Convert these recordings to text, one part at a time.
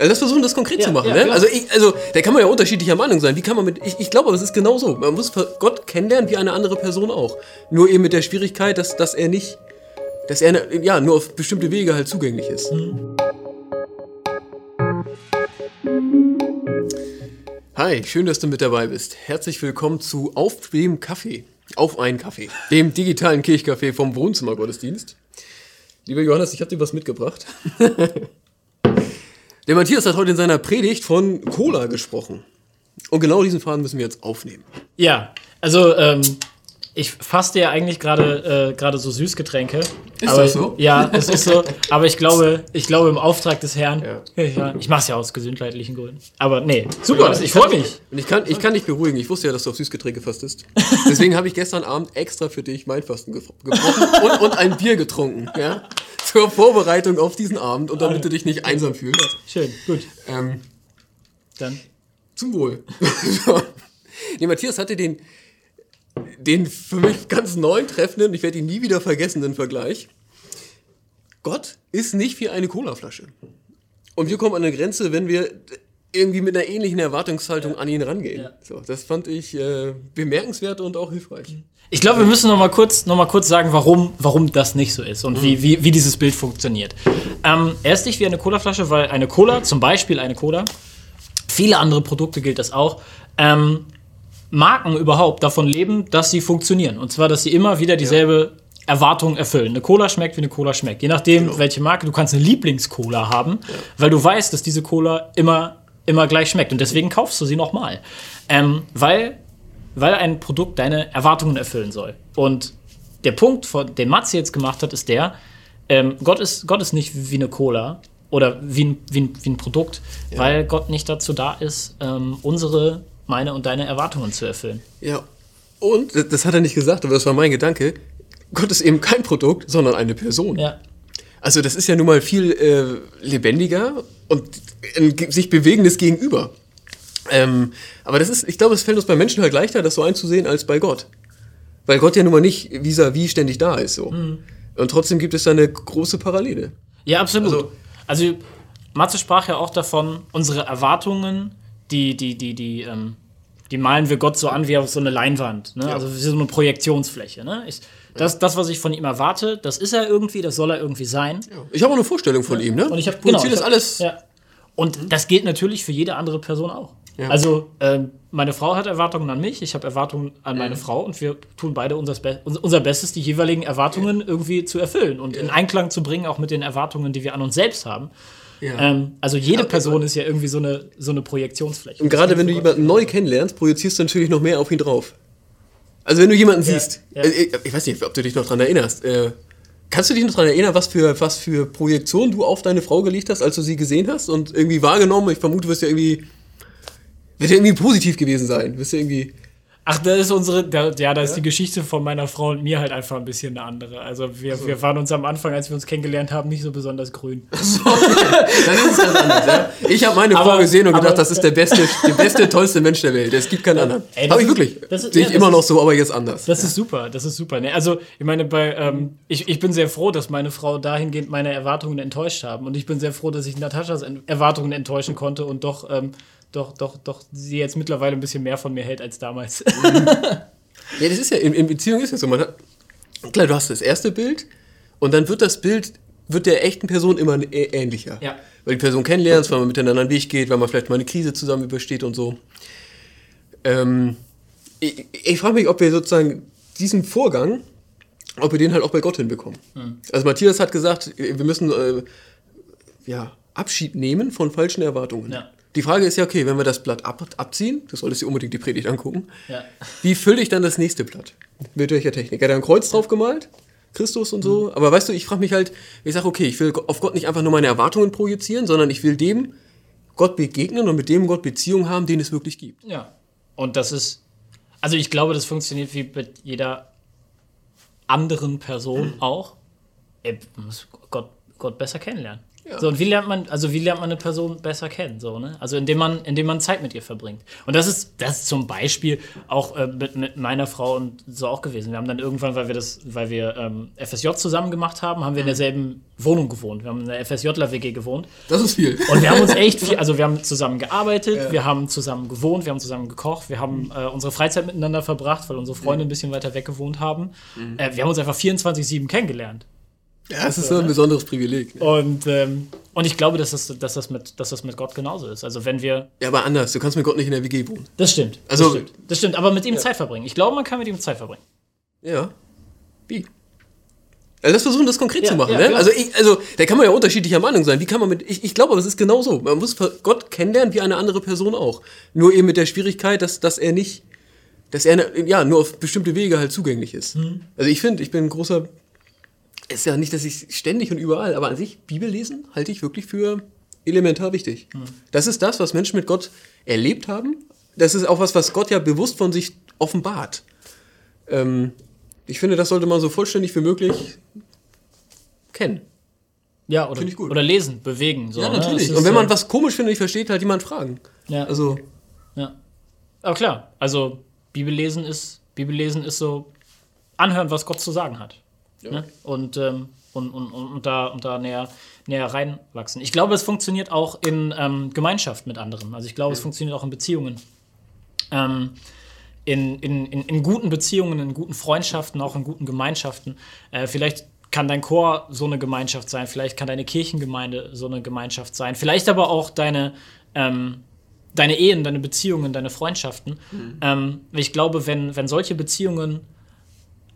Also das versuchen, das konkret Ja, zu machen. ja, ne? Also, ich, also da kann man ja unterschiedlicher Meinung sein. Wie kann man mit. Ich, ich glaube, aber es ist genau so. Man muss Gott kennenlernen wie eine andere Person auch. Nur eben mit der Schwierigkeit, dass, dass er nicht. Dass er ne- ja, nur auf bestimmte Wege halt zugänglich ist. Hi, schön, dass du mit dabei bist. Herzlich willkommen zu Auf dem Kaffee. Auf einen Kaffee. Dem digitalen Kirchcafé vom Wohnzimmergottesdienst. Lieber Johannes, ich habe dir was mitgebracht. Der Matthias hat heute in seiner Predigt von Cola gesprochen. Und genau diesen Faden müssen wir jetzt aufnehmen. Ja, also ähm, ich faste ja eigentlich gerade äh, gerade so Süßgetränke. Ist das so? Ja, es ist so. Aber ich glaube, ich glaube im Auftrag des Herrn. Ja. Ja. Ich mache es ja aus gesundheitlichen Gründen. Aber nee, super. ich freue mich. Und ich kann, ich kann dich beruhigen. Ich wusste ja, dass du auf Süßgetränke fastest. Deswegen habe ich gestern Abend extra für dich mein Fasten ge- gebrochen und, und ein Bier getrunken. Ja? Zur Vorbereitung auf diesen Abend und damit du dich nicht einsam fühlst. Schön, gut. Ähm, Dann. Zum Wohl. Nee, Matthias hatte den, den für mich ganz neuen treffenden, ich werde ihn nie wieder vergessen, den Vergleich. Gott ist nicht wie eine Colaflasche. Und wir kommen an eine Grenze, wenn wir irgendwie mit einer ähnlichen Erwartungshaltung an ihn rangehen. Ja. So, das fand ich äh, bemerkenswert und auch hilfreich. Ich glaube, wir müssen noch mal kurz, noch mal kurz sagen, warum, warum das nicht so ist und wie, wie, wie dieses Bild funktioniert. Ähm, er ist nicht wie eine Colaflasche, weil eine Cola, zum Beispiel eine Cola, viele andere Produkte gilt das auch, ähm, Marken überhaupt davon leben, dass sie funktionieren. Und zwar, dass sie immer wieder dieselbe Erwartung erfüllen. Eine Cola schmeckt, wie eine Cola schmeckt. Je nachdem, Genau. welche Marke, du kannst eine Lieblingscola haben, weil du weißt, dass diese Cola immer, immer gleich schmeckt. Und deswegen kaufst du sie nochmal. Ähm, weil, weil ein Produkt deine Erwartungen erfüllen soll. Und der Punkt, von, den Matze jetzt gemacht hat, ist der, ähm, Gott, ist, Gott ist nicht wie eine Cola oder wie ein, wie ein, wie ein Produkt, weil Gott nicht dazu da ist, ähm, unsere, meine und deine Erwartungen zu erfüllen. Ja. Und, das- das hat er nicht gesagt, aber das war mein Gedanke, Gott ist eben kein Produkt, sondern eine Person. Ja. Also das ist ja nun mal viel äh, lebendiger und ein sich bewegendes Gegenüber. Ähm, aber das ist, ich glaube, es fällt uns bei Menschen halt leichter, das so einzusehen als bei Gott. Weil Gott ja nun mal nicht vis-à-vis ständig da ist so. Und trotzdem gibt es da eine große Parallele. Ja, absolut. Also- Also, Matze sprach ja auch davon, unsere Erwartungen, die, die, die, die, ähm, die malen wir Gott so an wie auf so eine Leinwand. Ne? Ja. Also wie so eine Projektionsfläche. Ne? Ich, das, das, was ich von ihm erwarte, das ist er irgendwie, das soll er irgendwie sein. Ich habe auch eine Vorstellung von ihm, ne? Und ich habe ich das hab- alles. Ja. Und das gilt natürlich für jede andere Person auch. Ja. Also ähm, meine Frau hat Erwartungen an mich, ich habe Erwartungen an meine Frau und wir tun beide unser, Be unser- Bestes, die jeweiligen Erwartungen irgendwie zu erfüllen und in Einklang zu bringen, auch mit den Erwartungen, die wir an uns selbst haben. Ja. Ähm, also jede Person ist ja irgendwie so eine, so eine Projektionsfläche. Und gerade wenn du jemanden neu kennenlernst, projizierst du natürlich noch mehr auf ihn drauf. Also wenn du jemanden Ja, siehst, ja. äh, ich weiß nicht, ob du dich noch dran erinnerst. Äh, kannst du dich noch dran erinnern, was für, was für Projektion du auf deine Frau gelegt hast, als du sie gesehen hast und irgendwie wahrgenommen? Ich vermute, du wirst ja irgendwie, wird ja irgendwie positiv gewesen sein. Wirst ja irgendwie, Ach, da ist unsere, da, ja, da ist die Geschichte von meiner Frau und mir halt einfach ein bisschen eine andere. Also wir, wir waren uns am Anfang, als wir uns kennengelernt haben, nicht so besonders grün. dann ist es ganz anders. Ja? Ich habe meine Frau Aber- gesehen und gedacht, aber- das ist der beste, der beste, tollste Mensch der Welt. Es gibt keinen anderen. Habe ich wirklich. Sehe ich immer noch ist- so, aber jetzt anders. Das ist super, das ist super. Ne? Also, ich meine, bei, ähm, ich, ich bin sehr froh, dass meine Frau dahingehend meine Erwartungen enttäuscht haben. Und ich bin sehr froh, dass ich Nataschas En- Erwartungen enttäuschen konnte und doch, ähm, doch, doch, doch sie jetzt mittlerweile ein bisschen mehr von mir hält als damals. Ja, das ist ja, in, in Beziehung ist ja so. Man hat, klar, du hast das erste Bild und dann wird das Bild, wird der echten Person immer ähnlicher. Ja. Weil die Person kennenlernst, weil man miteinander einen Weg geht, weil man vielleicht mal eine Krise zusammen übersteht und so. Ähm, ich ich frage mich, ob wir sozusagen diesen Vorgang, ob wir den halt auch bei Gott hinbekommen. Hm. Also Matthias hat gesagt, wir müssen äh, ja, Abschied nehmen von falschen Erwartungen. Ja. Die Frage ist ja, okay, wenn wir das Blatt ab, abziehen, du solltest dir unbedingt die Predigt angucken, ja. wie fülle ich dann das nächste Blatt? Mit welcher Technik? Hat er ein Kreuz drauf gemalt? Christus und so? Aber weißt du, ich frage mich halt, ich sage, okay, ich will auf Gott nicht einfach nur meine Erwartungen projizieren, sondern ich will dem Gott begegnen und mit dem Gott Beziehung haben, den es wirklich gibt. Ja. Und das ist, also ich glaube, das funktioniert wie mit jeder anderen Person auch. Er muss Gott, Gott besser kennenlernen. So, und wie lernt man, also wie lernt man eine Person besser kennen? So, ne? Also indem man, indem man Zeit mit ihr verbringt. Und das ist, das ist zum Beispiel auch äh, mit, mit meiner Frau und so auch gewesen. Wir haben dann irgendwann, weil wir das, weil wir ähm, FSJ zusammen gemacht haben, haben wir in derselben Wohnung gewohnt. Wir haben in der FSJler-WG gewohnt. Das ist viel. Und wir haben uns echt viel, also wir haben zusammen gearbeitet, wir haben zusammen gewohnt, wir haben zusammen gekocht, wir haben äh, unsere Freizeit miteinander verbracht, weil unsere Freunde ein bisschen weiter weg gewohnt haben. Äh, wir haben uns einfach 24-7 kennengelernt. Ja, das ist so ein besonderes Privileg. Ne? Und, ähm, und ich glaube, dass das, dass, das mit, dass das mit Gott genauso ist. Also wenn wir. Ja, aber anders. Du kannst mit Gott nicht in der WG wohnen. Das stimmt. Also- das stimmt. Das stimmt, aber mit ihm Zeit verbringen. Ich glaube, man kann mit ihm Zeit verbringen. Ja. Wie? Also das versuchen, das konkret Ja, zu machen. ja, ne? Also, ich, also da kann man ja unterschiedlicher Meinung sein. Wie kann man mit. Ich, ich glaube, aber es ist genau so. Man muss Gott kennenlernen wie eine andere Person auch. Nur eben mit der Schwierigkeit, dass, dass er nicht. Dass er ja nur auf bestimmte Wege halt zugänglich ist. Mhm. Also ich finde, ich bin ein großer. Ist ja nicht, dass ich ständig und überall, aber an sich Bibel lesen halte ich wirklich für elementar wichtig. Mhm. Das ist das, was Menschen mit Gott erlebt haben. Das ist auch was, was Gott ja bewusst von sich offenbart. Ähm, ich finde, das sollte man so vollständig wie möglich kennen. Ja, oder, oder lesen, bewegen. So, Ne? Das ist, Und wenn man was komisch findet, nicht versteht, halt jemand fragen. Ja. Also, Ja. Aber klar, also Bibellesen ist, Bibellesen ist so anhören, was Gott zu sagen hat. Ne? Und, ähm, und, und, und, und da, und da näher, näher reinwachsen. Ich glaube, es funktioniert auch in ähm, Gemeinschaft mit anderen. Also ich glaube, es funktioniert auch in Beziehungen. Ähm, in, in, in, in guten Beziehungen, in guten Freundschaften, auch in guten Gemeinschaften. Äh, vielleicht kann dein Chor so eine Gemeinschaft sein, vielleicht kann deine Kirchengemeinde so eine Gemeinschaft sein, vielleicht aber auch deine, ähm, deine Ehen, deine Beziehungen, deine Freundschaften. Ähm, ich glaube, wenn, wenn solche Beziehungen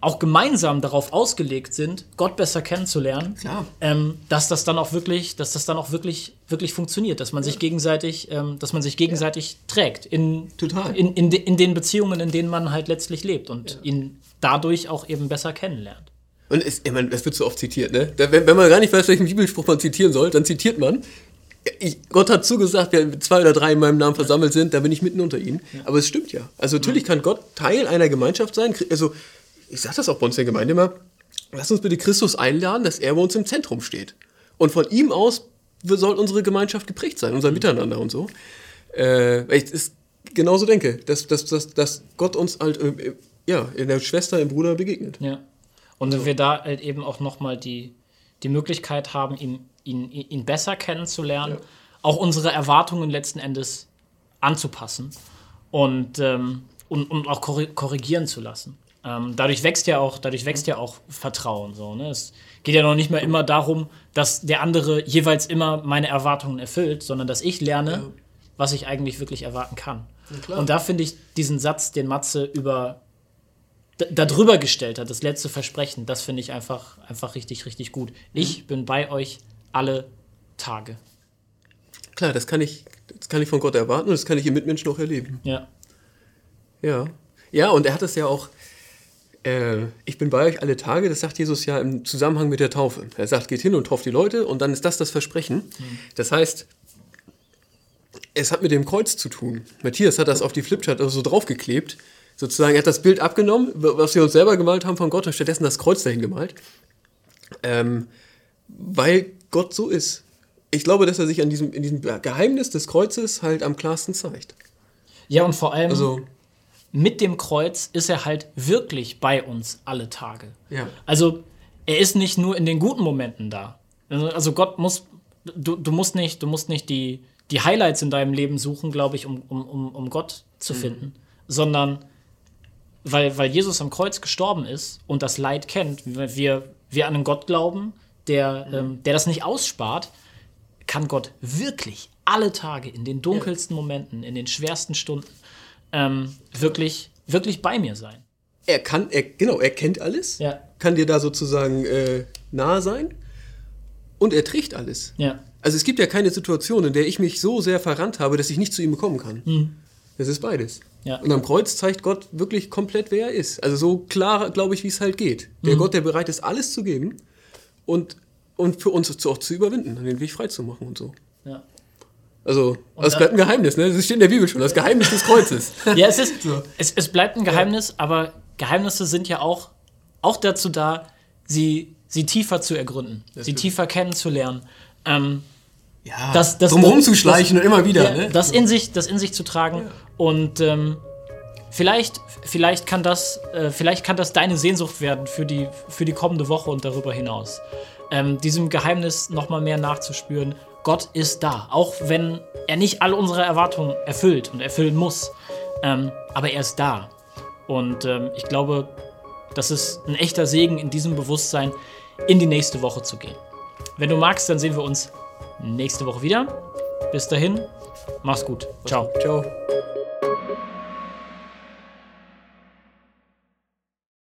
auch gemeinsam darauf ausgelegt sind, Gott besser kennenzulernen, ähm, dass das dann auch wirklich, dass das dann auch wirklich, wirklich funktioniert, dass man sich gegenseitig, ähm, dass man sich gegenseitig trägt in, in, in, de, in den Beziehungen, in denen man halt letztlich lebt und ihn dadurch auch eben besser kennenlernt. und es, ich meine, das wird so oft zitiert, ne? Wenn, wenn man gar nicht weiß, welchen Bibelspruch man zitieren soll, dann zitiert man. Ich, Gott hat zugesagt, wenn zwei oder drei in meinem Namen versammelt sind, da bin ich mitten unter ihnen. Aber es stimmt ja. Also natürlich kann Gott Teil einer Gemeinschaft sein. Also ich sage das auch bei uns in der Gemeinde immer, lass uns bitte Christus einladen, dass er bei uns im Zentrum steht. Und von ihm aus soll unsere Gemeinschaft geprägt sein, unser Miteinander und so. Äh, weil ich es genauso denke, dass, dass, dass, dass Gott uns halt äh, ja, in der Schwester, im Bruder begegnet. Ja. Und wenn wir da halt eben auch nochmal die, die Möglichkeit haben, ihn, ihn, ihn besser kennenzulernen, auch unsere Erwartungen letzten Endes anzupassen und, ähm, und, und auch korri- korrigieren zu lassen. Ähm, dadurch wächst ja auch, dadurch wächst ja auch Vertrauen. So, ne? Es geht ja noch nicht mehr immer darum, dass der andere jeweils immer meine Erwartungen erfüllt, sondern dass ich lerne, was ich eigentlich wirklich erwarten kann. Und da finde ich diesen Satz, den Matze über d- darüber gestellt hat, das letzte Versprechen, das finde ich einfach, einfach richtig, richtig gut. Ich bin bei euch alle Tage. Klar, das kann ich, das kann ich von Gott erwarten und das kann ich im Mitmenschen auch erleben. Ja. Ja. Ja, und er hat es ja auch, äh, ich bin bei euch alle Tage, das sagt Jesus ja im Zusammenhang mit der Taufe. Er sagt, geht hin und tauft die Leute und dann ist das das Versprechen. Das heißt, es hat mit dem Kreuz zu tun. Matthias hat das auf die Flipchart also so draufgeklebt. Sozusagen, er hat das Bild abgenommen, was wir uns selber gemalt haben von Gott und stattdessen das Kreuz dahin gemalt. Ähm, weil Gott so ist. Ich glaube, dass er sich an diesem, in diesem Geheimnis des Kreuzes halt am klarsten zeigt. Ja, und vor allem Also, mit dem Kreuz ist er halt wirklich bei uns alle Tage. ja. Also er ist nicht nur in den guten Momenten da. Also, also Gott muss, du, du musst nicht, du musst nicht die, die Highlights in deinem Leben suchen, glaube ich, um, um, um, Gott zu finden, sondern weil, weil Jesus am Kreuz gestorben ist und das Leid kennt, wir, wir an einen Gott glauben, der, ähm, der das nicht ausspart, kann Gott wirklich alle Tage in den dunkelsten Momenten, in den schwersten Stunden ähm, wirklich, wirklich bei mir sein. Er kann, er, genau, er kennt alles, Ja. kann dir da sozusagen äh, nahe sein und er trägt alles. Ja. Also es gibt ja keine Situation, in der ich mich so sehr verrannt habe, dass ich nicht zu ihm kommen kann. Das ist beides. Ja. Und am Kreuz zeigt Gott wirklich komplett, wer er ist. Also so klar, glaube ich, wie es halt geht. Der Gott, der bereit ist, alles zu geben und, und für uns auch zu überwinden, den Weg frei zu machen und so. ja. Also, das da- bleibt ein Geheimnis, ne? Das steht in der Bibel schon, das Geheimnis des Kreuzes. Ja, es, ist, es, es bleibt ein Geheimnis, aber Geheimnisse sind ja auch, auch dazu da, sie, sie tiefer zu ergründen, sie stimmt. tiefer kennenzulernen. Ähm, ja, das, das, drum rumzuschleichen und immer wieder. ja, ne? das, in sich, das in sich zu tragen. Und ähm, vielleicht, vielleicht, kann das, äh, vielleicht kann das deine Sehnsucht werden für die, für die kommende Woche und darüber hinaus. Ähm, diesem Geheimnis nochmal mehr nachzuspüren. Gott ist da, auch wenn er nicht alle unsere Erwartungen erfüllt und erfüllen muss. Ähm, aber er ist da. Und ähm, ich glaube, das ist ein echter Segen, in diesem Bewusstsein in die nächste Woche zu gehen. Wenn du magst, dann sehen wir uns nächste Woche wieder. Bis dahin, mach's gut. Ciao. Ciao.